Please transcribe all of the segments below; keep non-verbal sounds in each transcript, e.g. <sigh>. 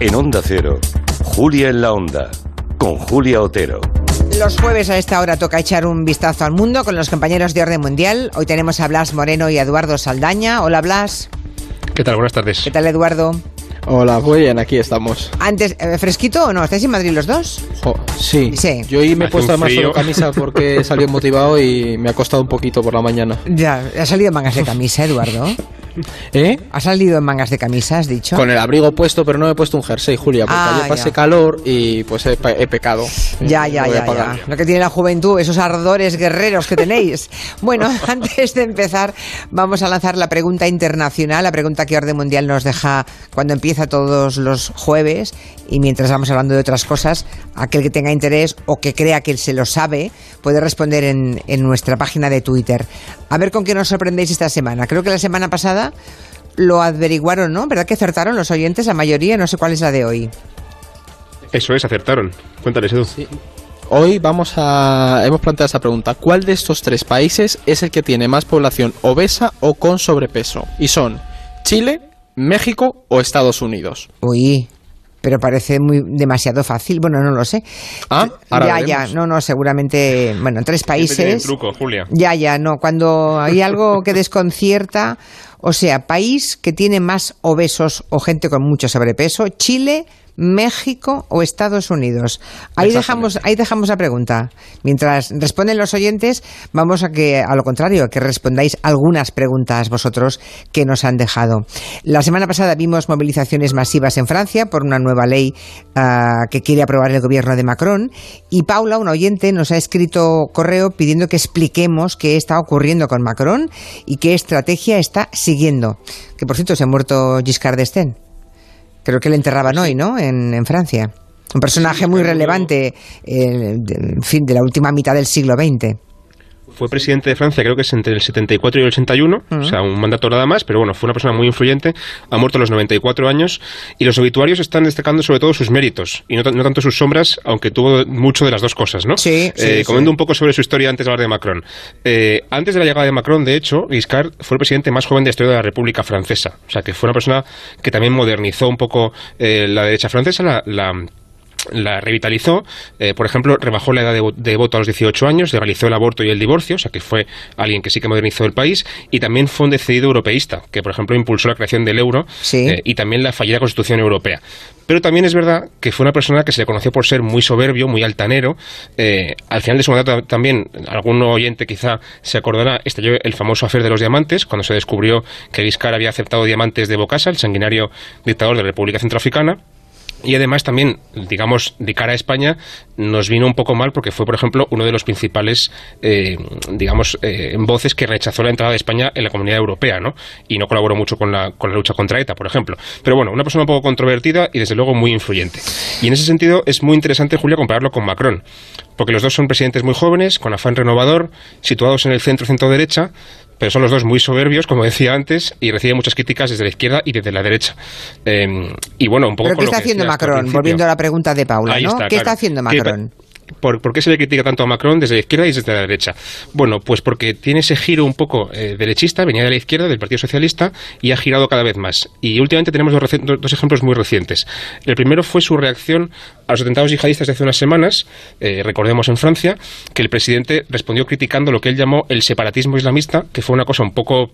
En Onda Cero, Julia en la Onda, con Julia Otero. Los jueves a esta hora toca echar un vistazo al mundo con los compañeros de Orden Mundial. Hoy tenemos a Blas Moreno y a Eduardo Saldaña. Hola Blas. ¿Qué tal? Buenas tardes. ¿Qué tal Eduardo? Hola, muy bien, aquí estamos. Antes, eh, ¿fresquito o no? ¿Estáis en Madrid los dos? Jo, sí. Sí. Yo hoy me he puesto además solo camisa porque he salido motivado y me ha costado un poquito por la mañana. Ya, ha salido en mangas de camisa, Eduardo. ¿Eh? ¿Ha salido en mangas de camisa, has dicho? Con el abrigo puesto, pero no me he puesto un jersey, Julia, porque Ah, ayer pasé ya. calor y pues he, pe- he pecado. Ya, ya, ya, ya. Lo que tiene la juventud, esos ardores guerreros que tenéis. <laughs> Bueno, <laughs> antes de empezar, vamos a lanzar la pregunta internacional, la pregunta que Orden Mundial nos deja cuando empieza todos los jueves. Y mientras vamos hablando de otras cosas, aquel que tenga interés o que crea que se lo sabe, puede responder en, en nuestra página de Twitter. A ver con qué nos sorprendéis esta semana. Creo que la semana pasada lo averiguaron, ¿no? ¿Verdad que acertaron los oyentes? La mayoría, no sé cuál es la de hoy. Eso es, acertaron. Cuéntales, Edu. Hoy vamos a. Hemos planteado esta pregunta: ¿Cuál de estos tres países es el que tiene más población obesa o con sobrepeso? Y son Chile, México o Estados Unidos. Uy, pero parece muy demasiado fácil. Bueno, no lo sé. Ah, ahora ya, veremos. ya, no, no, seguramente, bueno, en tres países. truco, Julia. Ya, ya, no, cuando hay algo que desconcierta, o sea, país que tiene más obesos o gente con mucho sobrepeso, Chile, México o Estados Unidos. Ahí dejamos, ahí dejamos la pregunta. Mientras responden los oyentes, vamos a que, a lo contrario, a que respondáis algunas preguntas vosotros que nos han dejado. La semana pasada vimos movilizaciones masivas en Francia por una nueva ley ah, que quiere aprobar el gobierno de Macron y Paula, un oyente, nos ha escrito correo pidiendo que expliquemos qué está ocurriendo con Macron y qué estrategia está siguiendo. Que por cierto se ha muerto Giscard d'Estaing. Creo que le enterraban hoy, ¿no? En, en Francia. Un personaje muy relevante, eh, de- en fin, de la última mitad del siglo XX. Fue presidente de Francia, creo que es entre el 74 y el 81, o sea, un mandato nada más, pero bueno, fue una persona muy influyente, ha muerto a los 94 años y los obituarios están destacando sobre todo sus méritos y no, ta- no tanto sus sombras, aunque tuvo mucho de las dos cosas, ¿no? Sí, sí, Eh, sí. Comento un poco sobre su historia antes de hablar de Macron. Eh, antes de la llegada de Macron, de hecho, Giscard fue el presidente más joven de la historia de la República Francesa, o sea, que fue una persona que también modernizó un poco eh, la derecha francesa, la- la la revitalizó, eh, por ejemplo, rebajó la edad de, de voto a los 18 años, legalizó el aborto y el divorcio, o sea que fue alguien que sí que modernizó el país, y también fue un decidido europeísta, que por ejemplo impulsó la creación del euro Sí. eh, y también la fallida Constitución Europea. Pero también es verdad que fue una persona que se le conoció por ser muy soberbio, muy altanero. eh, al final de su mandato también, algún oyente quizá se acordará, estalló el famoso afer de los diamantes, cuando se descubrió que Giscard había aceptado diamantes de Bocasa, el sanguinario dictador de la República Centroafricana. Y además también, digamos, de cara a España, nos vino un poco mal porque fue, por ejemplo, uno de los principales, eh, digamos, eh, voces que rechazó la entrada de España en la comunidad europea, ¿no? Y no colaboró mucho con la, con la lucha contra ETA, por ejemplo. Pero bueno, una persona un poco controvertida y desde luego muy influyente. Y en ese sentido es muy interesante, Julia, compararlo con Macron. Porque los dos son presidentes muy jóvenes, con afán renovador, situados en el centro-centro-derecha, pero son los dos muy soberbios, como decía antes, y reciben muchas críticas desde la izquierda y desde la derecha. Eh, y bueno, un poco ¿Pero con qué lo está que haciendo Macron? Volviendo a la pregunta de Paula, Ahí ¿no? está, ¿Qué claro. está haciendo ¿Qué- Macron? ¿Por, qué se le critica tanto a Macron desde la izquierda y desde la derecha? Bueno, pues porque tiene ese giro un poco eh, derechista, venía de la izquierda, del Partido Socialista, y ha girado cada vez más. Y últimamente tenemos dos ejemplos muy recientes. El primero fue su reacción a los atentados yihadistas de hace unas semanas, eh, recordemos en Francia, que el presidente respondió criticando lo que él llamó el separatismo islamista, que fue una cosa un poco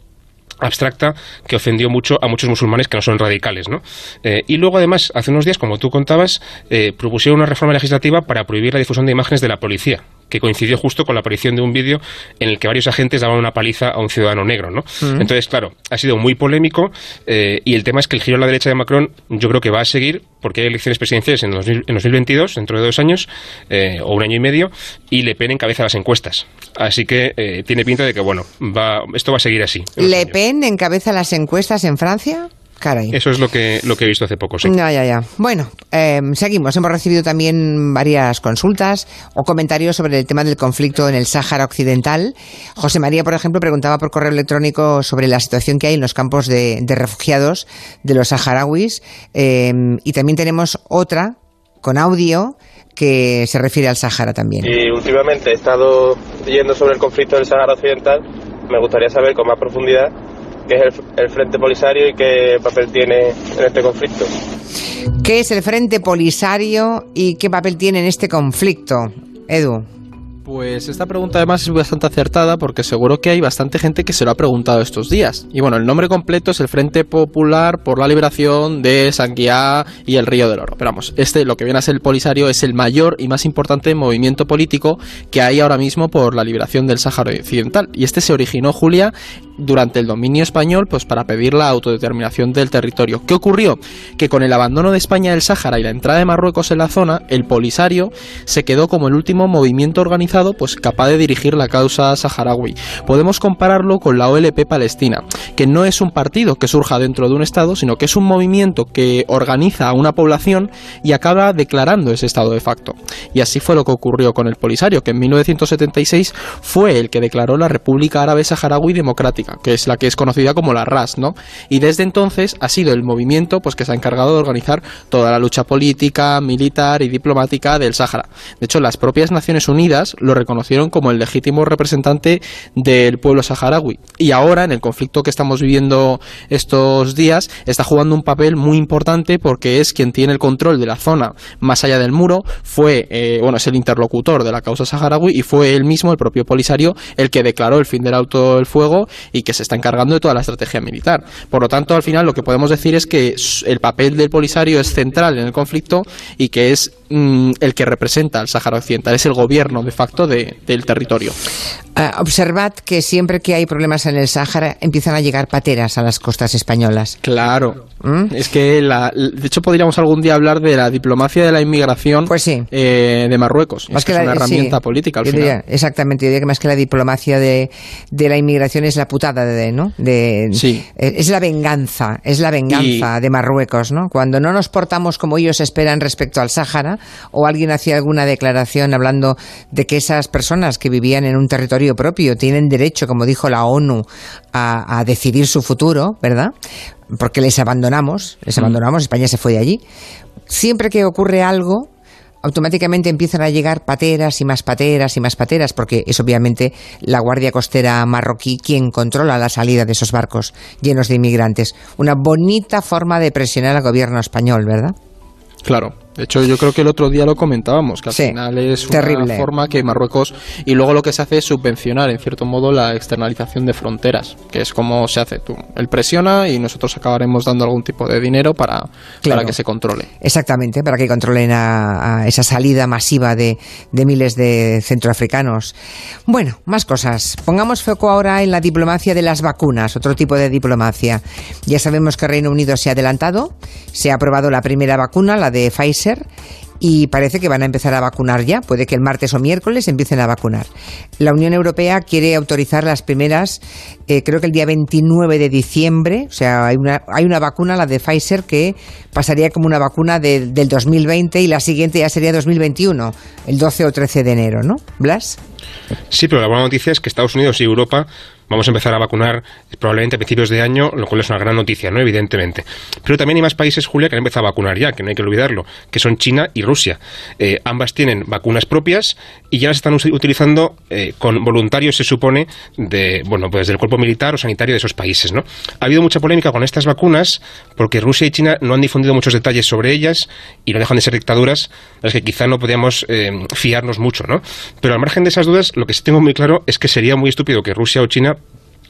abstracta que ofendió mucho a muchos musulmanes que no son radicales, ¿no? Eh, y luego, además, hace unos días, como tú contabas, eh, propusieron una reforma legislativa para prohibir la difusión de imágenes de la policía, que coincidió justo con la aparición de un vídeo en el que varios agentes daban una paliza a un ciudadano negro, ¿no? Entonces, claro, ha sido muy polémico eh, y el tema es que el giro a la derecha de Macron yo creo que va a seguir porque hay elecciones presidenciales en, 2000 en 2022, dentro de dos años eh, o un año y medio, y Le Pen encabeza las encuestas. Así que eh, tiene pinta de que, bueno, va, esto va a seguir así. ¿Le. Pen encabeza las encuestas en Francia? Caray. Eso es lo que, lo que he visto hace poco, sí. Ya, ya, ya. Bueno, eh, seguimos. Hemos recibido también varias consultas o comentarios sobre el tema del conflicto en el Sáhara Occidental. José María, por ejemplo, preguntaba por correo electrónico sobre la situación que hay en los campos de, de refugiados de los saharauis. Eh, y también tenemos otra con audio que se refiere al Sáhara también. Y últimamente he estado leyendo sobre el conflicto del Sáhara Occidental. Me gustaría saber con más profundidad qué es el, el Frente Polisario y qué papel tiene en este conflicto. ¿Qué es el Frente Polisario y qué papel tiene en este conflicto? Edu. Pues esta pregunta además es bastante acertada porque seguro que hay bastante gente que se lo ha preguntado estos días. Y bueno, el nombre completo es el Frente Popular por la Liberación de Sanguiá y el Río del Oro. Pero vamos, este, lo que viene a ser el Polisario, es el mayor y más importante movimiento político que hay ahora mismo por la liberación del Sáhara Occidental. Y este se originó, Julia, durante el dominio español pues para pedir la autodeterminación del territorio. ¿Qué ocurrió? Que con el abandono de España del Sáhara y la entrada de Marruecos en la zona, el Polisario se quedó como el último movimiento organizado pues capaz de dirigir la causa saharaui. Podemos compararlo con la OLP Palestina, que no es un partido que surja dentro de un estado, sino que es un movimiento que organiza a una población y acaba declarando ese estado de facto. Y así fue lo que ocurrió con el Polisario, que en 1976 fue el que declaró la República Árabe Saharaui Democrática que es la que es conocida como la RAS, ¿no? Y desde entonces ha sido el movimiento pues que se ha encargado de organizar toda la lucha política, militar y diplomática del Sáhara. De hecho, las propias Naciones Unidas lo reconocieron como el legítimo representante del pueblo saharaui. Y ahora, en el conflicto que estamos viviendo estos días, está jugando un papel muy importante porque es quien tiene el control de la zona más allá del muro, fue, eh, bueno, es el interlocutor de la causa saharaui y fue él mismo, el propio Polisario, el que declaró el fin del auto del fuego y que se está encargando de toda la estrategia militar. Por lo tanto, al final lo que podemos decir es que el papel del Polisario es central en el conflicto y que es mm, el que representa al Sáhara Occidental, es el gobierno de facto del territorio. Ah, observad que siempre que hay problemas en el Sáhara empiezan a llegar pateras a las costas españolas. Claro. ¿Mm? Es que, la, de hecho, podríamos algún día hablar de la diplomacia de la inmigración pues sí. eh, de Marruecos. es, que es una herramienta política al final. exactamente. Yo diría que más que la diplomacia de, de la inmigración es la putada de, ¿no? De, sí. Eh, es la venganza, es la venganza de Marruecos, ¿no? Cuando no nos portamos como ellos esperan respecto al Sáhara, o alguien hacía alguna declaración hablando de que esas personas que vivían en un territorio propio tienen derecho, como dijo la ONU, a, a decidir su futuro, ¿verdad? porque les abandonamos, les mm. abandonamos, España se fue de allí. Siempre que ocurre algo, automáticamente empiezan a llegar pateras y más pateras y más pateras, porque es obviamente la Guardia Costera marroquí quien controla la salida de esos barcos llenos de inmigrantes. Una bonita forma de presionar al gobierno español, ¿verdad? Claro. De hecho, yo creo que el otro día lo comentábamos, que al final es una forma que Marruecos. Y luego lo que se hace es subvencionar, en cierto modo, la externalización de fronteras, que es como se hace tú. Él presiona y nosotros acabaremos dando algún tipo de dinero para, para que se controle. Exactamente, para que controlen a, esa salida masiva de, de miles de centroafricanos. Bueno, más cosas. Pongamos foco ahora en la diplomacia de las vacunas, otro tipo de diplomacia. Ya sabemos que Reino Unido se ha adelantado, se ha aprobado la primera vacuna, la de Pfizer y parece que van a empezar a vacunar ya. Puede que el martes o miércoles empiecen a vacunar. La Unión Europea quiere autorizar las primeras, eh, creo que el día 29 de diciembre. O sea, hay una, hay una vacuna, la de Pfizer, que pasaría como una vacuna del 2020 y la siguiente ya sería 2021, el 12 o 13 de enero, ¿no? Blas. Sí, pero la buena noticia es que Estados Unidos y Europa vamos a empezar a vacunar probablemente a principios de año, lo cual es una gran noticia, ¿no? Evidentemente. Pero también hay más países, Julia, que han empezado a vacunar ya, que no hay que olvidarlo, que son China y Rusia. Eh, ambas tienen vacunas propias y ya las están utilizando eh, con voluntarios, se supone, de, bueno, pues del cuerpo militar o sanitario de esos países, ¿no? Ha habido mucha polémica con estas vacunas porque Rusia y China no han difundido muchos detalles sobre ellas y no dejan de ser dictaduras las que quizá no podíamos eh, fiarnos mucho, ¿no? Pero al margen de esas dudas, lo que sí tengo muy claro es que sería muy estúpido que Rusia o China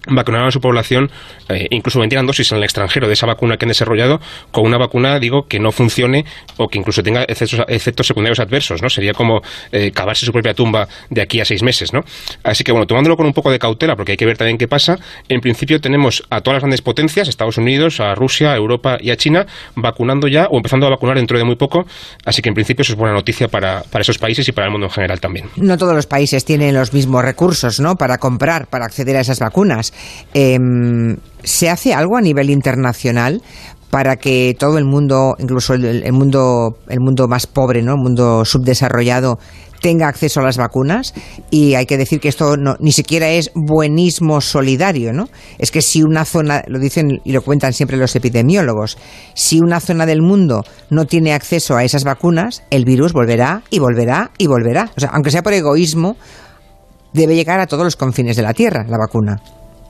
vacunaron a su población, eh, incluso vendieran dosis en el extranjero de esa vacuna que han desarrollado, con una vacuna, digo, que no funcione o que incluso tenga efectos, secundarios adversos, ¿no? Sería como eh, cavarse su propia tumba de aquí a seis meses, ¿no? Así que, bueno, tomándolo con un poco de cautela, porque hay que ver también qué pasa, en principio tenemos a todas las grandes potencias, Estados Unidos, a Rusia, a Europa y a China, vacunando ya o empezando a vacunar dentro de muy poco, así que en principio eso es buena noticia para, para esos países y para el mundo en general también. No todos los países tienen los mismos recursos, ¿no?, para comprar, para acceder a esas vacunas. Em, ¿Se hace algo a nivel internacional para que todo el mundo, incluso el, mundo, el mundo más pobre, ¿no? el mundo subdesarrollado, tenga acceso a las vacunas y hay que decir que esto no, ni siquiera es buenismo solidario, ¿no? Es que si una zona, lo dicen y lo cuentan siempre los epidemiólogos, si una zona del mundo no tiene acceso a esas vacunas, el virus volverá y volverá y volverá. O sea, aunque sea por egoísmo, debe llegar a todos los confines de la Tierra la vacuna.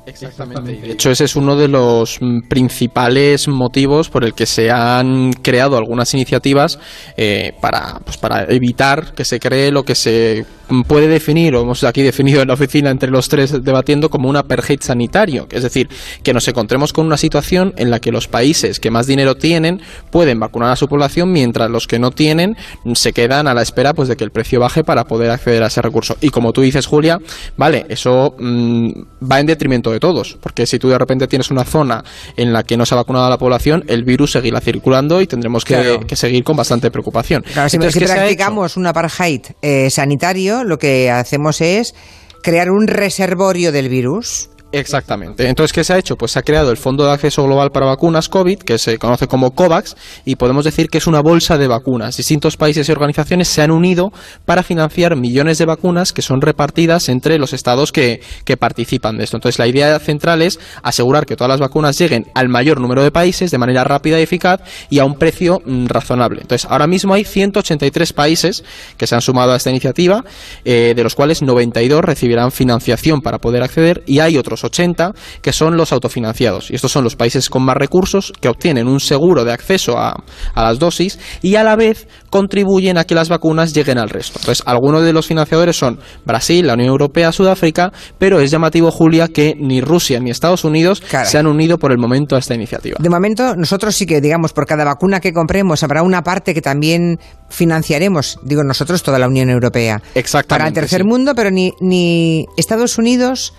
Exactamente. De hecho, ese es uno de los principales motivos por el que se han creado algunas iniciativas eh, para, pues, para evitar que se cree lo que se puede definir, o hemos aquí definido en la oficina entre los tres debatiendo, como un apartheid sanitario. Es decir, que nos encontremos con una situación en la que los países que más dinero tienen pueden vacunar a su población, mientras los que no tienen se quedan a la espera pues, de que el precio baje para poder acceder a ese recurso. Y como tú dices, Julia, vale, eso mm, va en detrimento de todos, porque si tú de repente tienes una zona en la que no se ha vacunado a la población, el virus seguirá circulando y tendremos que, seguir con bastante preocupación. Claro, si, practicamos un apartheid eh, sanitario, lo que hacemos es crear un reservorio del virus Exactamente. Entonces, ¿qué se ha hecho? Pues se ha creado el Fondo de Acceso Global para Vacunas COVID, que se conoce como COVAX, y podemos decir que es una bolsa de vacunas. Distintos países y organizaciones se han unido para financiar millones de vacunas que son repartidas entre los estados que, que participan de esto. Entonces, la idea central es asegurar que todas las vacunas lleguen al mayor número de países de manera rápida y eficaz y a un precio mm, razonable. Entonces, ahora mismo hay 183 países que se han sumado a esta iniciativa, eh, de los cuales 92 recibirán financiación para poder acceder y hay otros 80, que son los autofinanciados. Y estos son los países con más recursos que obtienen un seguro de acceso a, las dosis y a la vez contribuyen a que las vacunas lleguen al resto. Entonces, algunos de los financiadores son Brasil, la Unión Europea, Sudáfrica, pero es llamativo, Julia, que ni Rusia ni Estados Unidos se han unido por el momento a esta iniciativa. De momento, nosotros sí que, digamos, por cada vacuna que compremos, habrá una parte que también financiaremos, digo nosotros, toda la Unión Europea. Exactamente. Para el tercer mundo, pero ni, ni Estados Unidos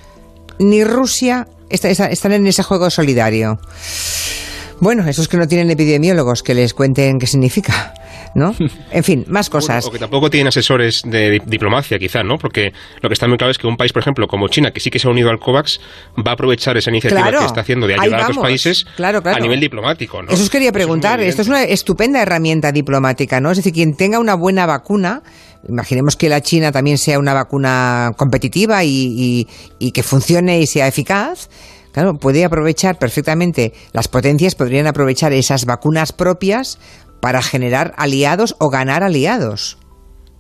ni Rusia están en ese juego solidario. Bueno, esos que no tienen epidemiólogos que les cuenten qué significa. ¿no? <laughs> En fin, más cosas. o que tampoco tienen asesores de diplomacia, quizá, ¿no? Porque lo que está muy claro es que un país, por ejemplo, como China, que sí que se ha unido al COVAX, va a aprovechar esa iniciativa que está haciendo de ayudar a otros países a nivel diplomático, ¿no? Eso os quería preguntar. Esto es una estupenda herramienta diplomática, ¿no? Es decir, quien tenga una buena vacuna imaginemos que la China también sea una vacuna competitiva y, que funcione y sea eficaz, claro, puede aprovechar perfectamente, las potencias podrían aprovechar esas vacunas propias para generar aliados o ganar aliados.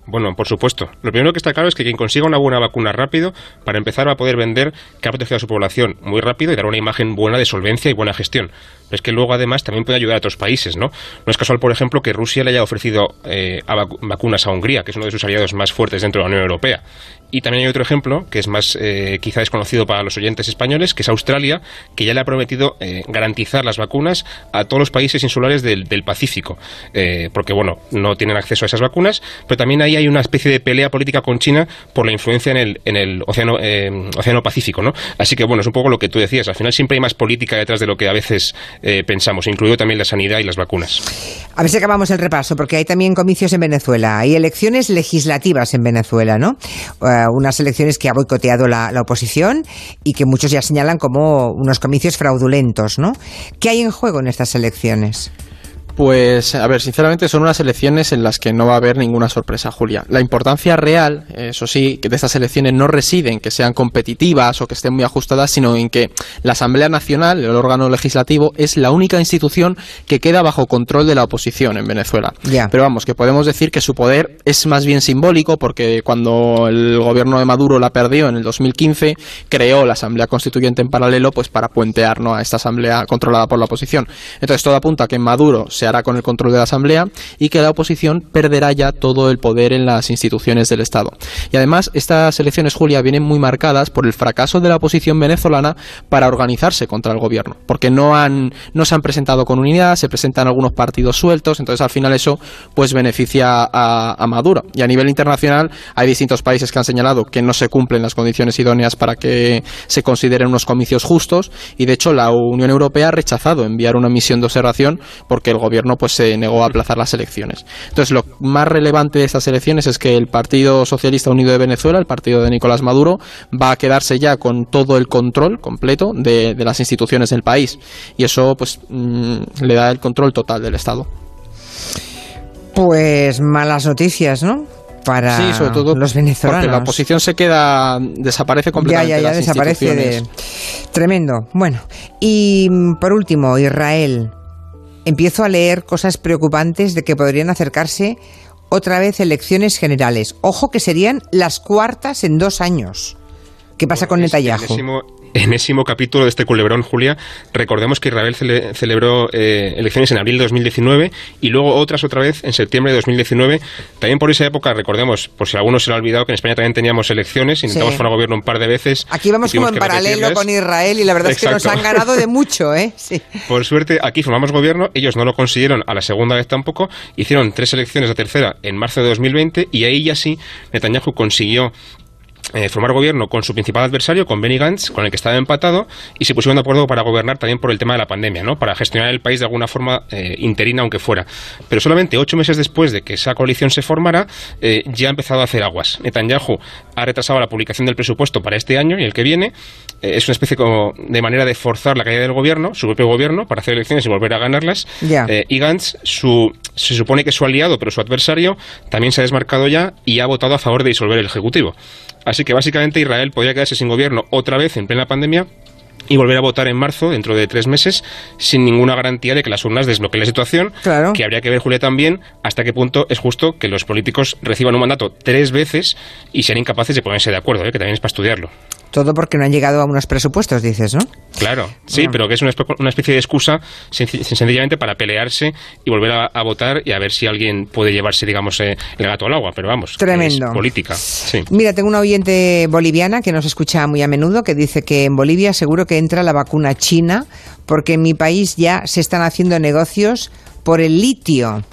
Bueno, por supuesto. Lo primero que está claro es que quien consiga una buena vacuna rápido, para empezar va a poder vender que ha protegido a su población muy rápido y dar una imagen buena de solvencia y buena gestión. Pero es que luego además también puede ayudar a otros países, ¿no? No es casual, por ejemplo, que Rusia le haya ofrecido eh, vacunas a Hungría, que es uno de sus aliados más fuertes dentro de la Unión Europea. Y también hay otro ejemplo, que es más eh, quizá desconocido para los oyentes españoles, que es Australia, que ya le ha prometido eh, garantizar las vacunas a todos los países insulares del, Pacífico. porque, bueno, no tienen acceso a esas vacunas, pero también ahí hay una especie de pelea política con China por la influencia en el, en el océano, océano Pacífico, ¿no? Así que, bueno, es un poco lo que tú decías. Al final siempre hay más política detrás de lo que a veces eh, pensamos, incluido también la sanidad y las vacunas. A ver si acabamos el repaso, porque hay también comicios en Venezuela, hay elecciones legislativas en Venezuela, ¿no? Eh, unas elecciones que ha boicoteado la, la, oposición y que muchos ya señalan como unos comicios fraudulentos, ¿no? ¿Qué hay en juego en estas elecciones? Pues, a ver, sinceramente son unas elecciones en las que no va a haber ninguna sorpresa, Julia. La importancia real, eso sí, que de estas elecciones no reside en que sean competitivas o que estén muy ajustadas, sino en que la Asamblea Nacional, el órgano legislativo, es la única institución que queda bajo control de la oposición en Venezuela. Pero vamos, que podemos decir que su poder es más bien simbólico porque cuando el gobierno de Maduro la perdió en el 2015, creó la Asamblea Constituyente en paralelo pues para puentear a esta Asamblea controlada por la oposición. Entonces todo apunta a que Maduro se hará con el control de la Asamblea y que la oposición perderá ya todo el poder en las instituciones del Estado. Y además, estas elecciones, Julia, vienen muy marcadas por el fracaso de la oposición venezolana para organizarse contra el gobierno, porque no, han, no se han presentado con unidad, se presentan algunos partidos sueltos, entonces al final eso pues beneficia a, a Maduro. Y a nivel internacional hay distintos países que han señalado que no se cumplen las condiciones idóneas para que se consideren unos comicios justos y de hecho la Unión Europea ha rechazado enviar una misión de observación porque el gobierno pues se negó a aplazar las elecciones. Entonces, lo más relevante de estas elecciones es que el Partido Socialista Unido de Venezuela, el partido de Nicolás Maduro, va a quedarse ya con todo el control completo de, las instituciones del país. Y eso, pues, mm, le da el control total del Estado. Pues malas noticias, ¿no? para sí, sobre todo los venezolanos. Porque la oposición se queda, desaparece completamente. Ya, ya, ya desaparece de... Tremendo. Bueno, y mm, por último, Israel empiezo a leer cosas preocupantes de que podrían acercarse otra vez elecciones generales. Ojo que serían las cuartas en dos años. ¿Qué pasa con Netanyahu? Enésimo capítulo de este culebrón, Julia. Recordemos que Israel cele- celebró eh, elecciones en abril de 2019 y luego otras otra vez en septiembre de 2019. También por esa época, recordemos, por si alguno se lo ha olvidado, que en España también teníamos elecciones, intentamos Sí. formar gobierno un par de veces. Aquí vamos como en paralelo con Israel y la verdad es que nos han ganado de mucho, ¿eh? <laughs> Sí. Por suerte, aquí formamos gobierno, ellos no lo consiguieron a la segunda vez tampoco, hicieron tres elecciones, la tercera en marzo de 2020, y ahí ya sí Netanyahu consiguió eh, formar gobierno con su principal adversario, con Benny Gantz, con el que estaba empatado, y se pusieron de acuerdo para gobernar también por el tema de la pandemia, ¿no? Para gestionar el país de alguna forma eh, interina, aunque fuera. Pero solamente ocho meses después de que esa coalición se formara, eh, ya ha empezado a hacer aguas. Netanyahu ha retrasado la publicación del presupuesto para este año y el que viene. Es una especie como de manera de forzar la caída del gobierno, su propio gobierno, para hacer elecciones y volver a ganarlas. Y Gantz, su, se supone que su aliado, pero su adversario, también se ha desmarcado ya y ha votado a favor de disolver el Ejecutivo. Así que básicamente Israel podría quedarse sin gobierno otra vez en plena pandemia y volver a votar en marzo, dentro de tres meses, sin ninguna garantía de que las urnas desbloqueen la situación. Claro. Que habría que ver, Julia, también hasta qué punto es justo que los políticos reciban un mandato tres veces y sean incapaces de ponerse de acuerdo, ¿eh? que también es para estudiarlo. Todo porque no han llegado a unos presupuestos, dices, ¿no? Claro, sí, pero que es una, una especie de excusa senci- sencillamente para pelearse y volver a, a votar y a ver si alguien puede llevarse, digamos, eh, el gato al agua. Pero vamos, Tremendo. es política. Sí. Mira, tengo una oyente boliviana que nos escucha muy a menudo que dice que en Bolivia seguro que entra la vacuna china porque en mi país ya se están haciendo negocios por el litio.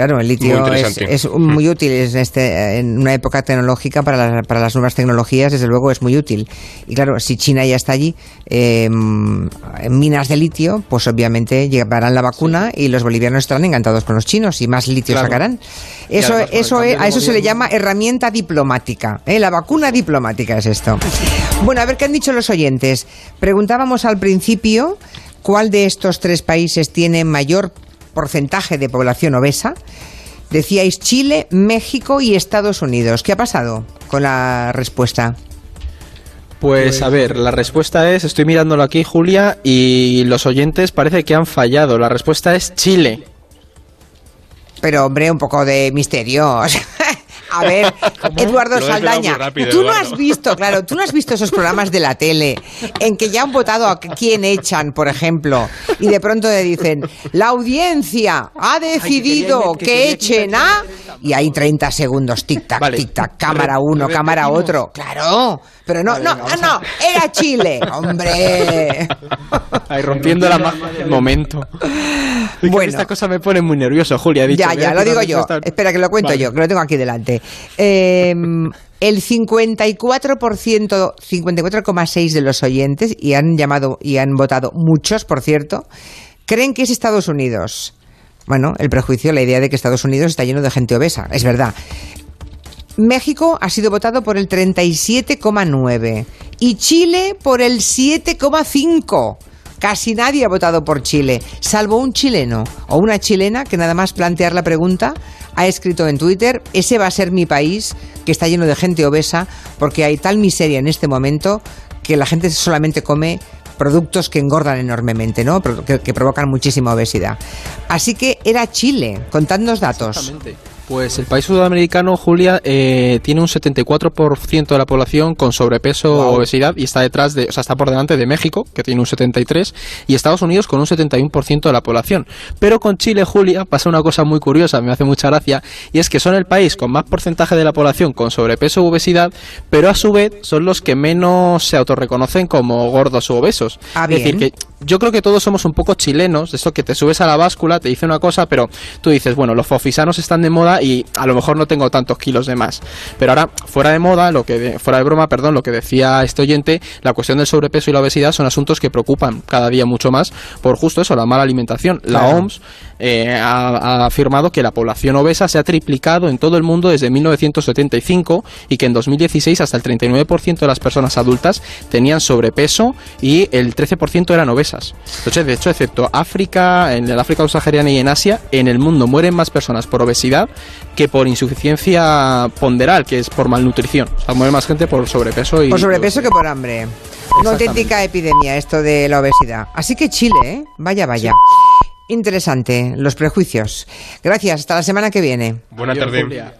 Claro, el Muy litio es, es muy útil en, este, en una época tecnológica para, la- para las nuevas tecnologías, desde luego es muy útil. Y claro, si China ya está allí eh, en minas de litio, pues obviamente llevarán la vacuna y los bolivianos estarán encantados con los chinos y más litio Claro. sacarán. Eso, eso es- a eso se le llama herramienta diplomática. ¿eh? La vacuna diplomática es esto. Bueno, a ver qué han dicho los oyentes. Preguntábamos al principio cuál de estos tres países tiene mayor porcentaje de población obesa. Decíais Chile, México y Estados Unidos. ¿Qué ha pasado con la respuesta? Pues a ver, la respuesta es, estoy mirándolo aquí, Julia, y los oyentes parece que han fallado. La respuesta es Chile. Pero, hombre, un poco de misterio. A ver, <laughs> Eduardo Saldaña, rápido, tú no Eduardo. has visto, claro, tú no has visto esos programas de la tele en que ya han votado a quién echan, por ejemplo, y de pronto le dicen, la audiencia ha decidido que echen a... Y hay 30 segundos, tic-tac, Vale. tic-tac, cámara uno, cámara otro. Claro, pero no, Vale, no, venga, no, era Chile, <laughs> hombre. Ahí rompiendo la magia del momento. Es que Bueno. Esta cosa me pone muy nervioso, Julia. dicho, Ya, ya, lo digo yo. Espera, que lo cuento Vale. yo, que lo tengo aquí delante. Eh, <laughs> el 54%, 54,6% de los oyentes, y han llamado y han votado muchos, por cierto, creen que es Estados Unidos. Bueno, el prejuicio, la idea de que Estados Unidos está lleno de gente obesa, es verdad. México ha sido votado por el 37,9 y Chile por el 7,5. Casi nadie ha votado por Chile, salvo un chileno o una chilena que nada más plantear la pregunta ha escrito en Twitter, ese va a ser mi país que está lleno de gente obesa porque hay tal miseria en este momento que la gente solamente come productos que engordan enormemente, ¿no? Que, que provocan muchísima obesidad. Así que era Chile, contadnos datos. Exactamente. Pues el país sudamericano, Julia, eh, tiene un 74% de la población con sobrepeso o obesidad y está detrás de, o sea, está por delante de México, que tiene un 73%, y Estados Unidos con un 71% de la población. Pero con Chile, Julia, pasa una cosa muy curiosa, me hace mucha gracia, y es que son el país con más porcentaje de la población con sobrepeso u obesidad, pero a su vez son los que menos se autorreconocen como gordos u obesos. Ah, es decir, que yo creo que todos somos un poco chilenos, de esto que te subes a la báscula, te dice una cosa, pero tú dices, bueno, los fofisanos están de moda y a lo mejor no tengo tantos kilos de más. Pero ahora, fuera de moda, lo que de- fuera de broma, perdón, lo que decía este oyente, la cuestión del sobrepeso y la obesidad son asuntos que preocupan cada día mucho más por justo eso, la mala alimentación. La Claro. OMS eh, ha, ha afirmado que la población obesa se ha triplicado en todo el mundo desde 1975 y que en 2016 hasta el 39% de las personas adultas tenían sobrepeso y el 13% eran obesas. Entonces, de hecho, excepto África, en el África subsahariana y en Asia, en el mundo mueren más personas por obesidad que por insuficiencia ponderal, que es por malnutrición. O sea, muere más gente por sobrepeso y Por sobrepeso que por hambre. Una auténtica epidemia esto de la obesidad. Así que Chile, ¿eh? Vaya, vaya. Interesante, los prejuicios. Gracias, hasta la semana que viene. Buena tarde.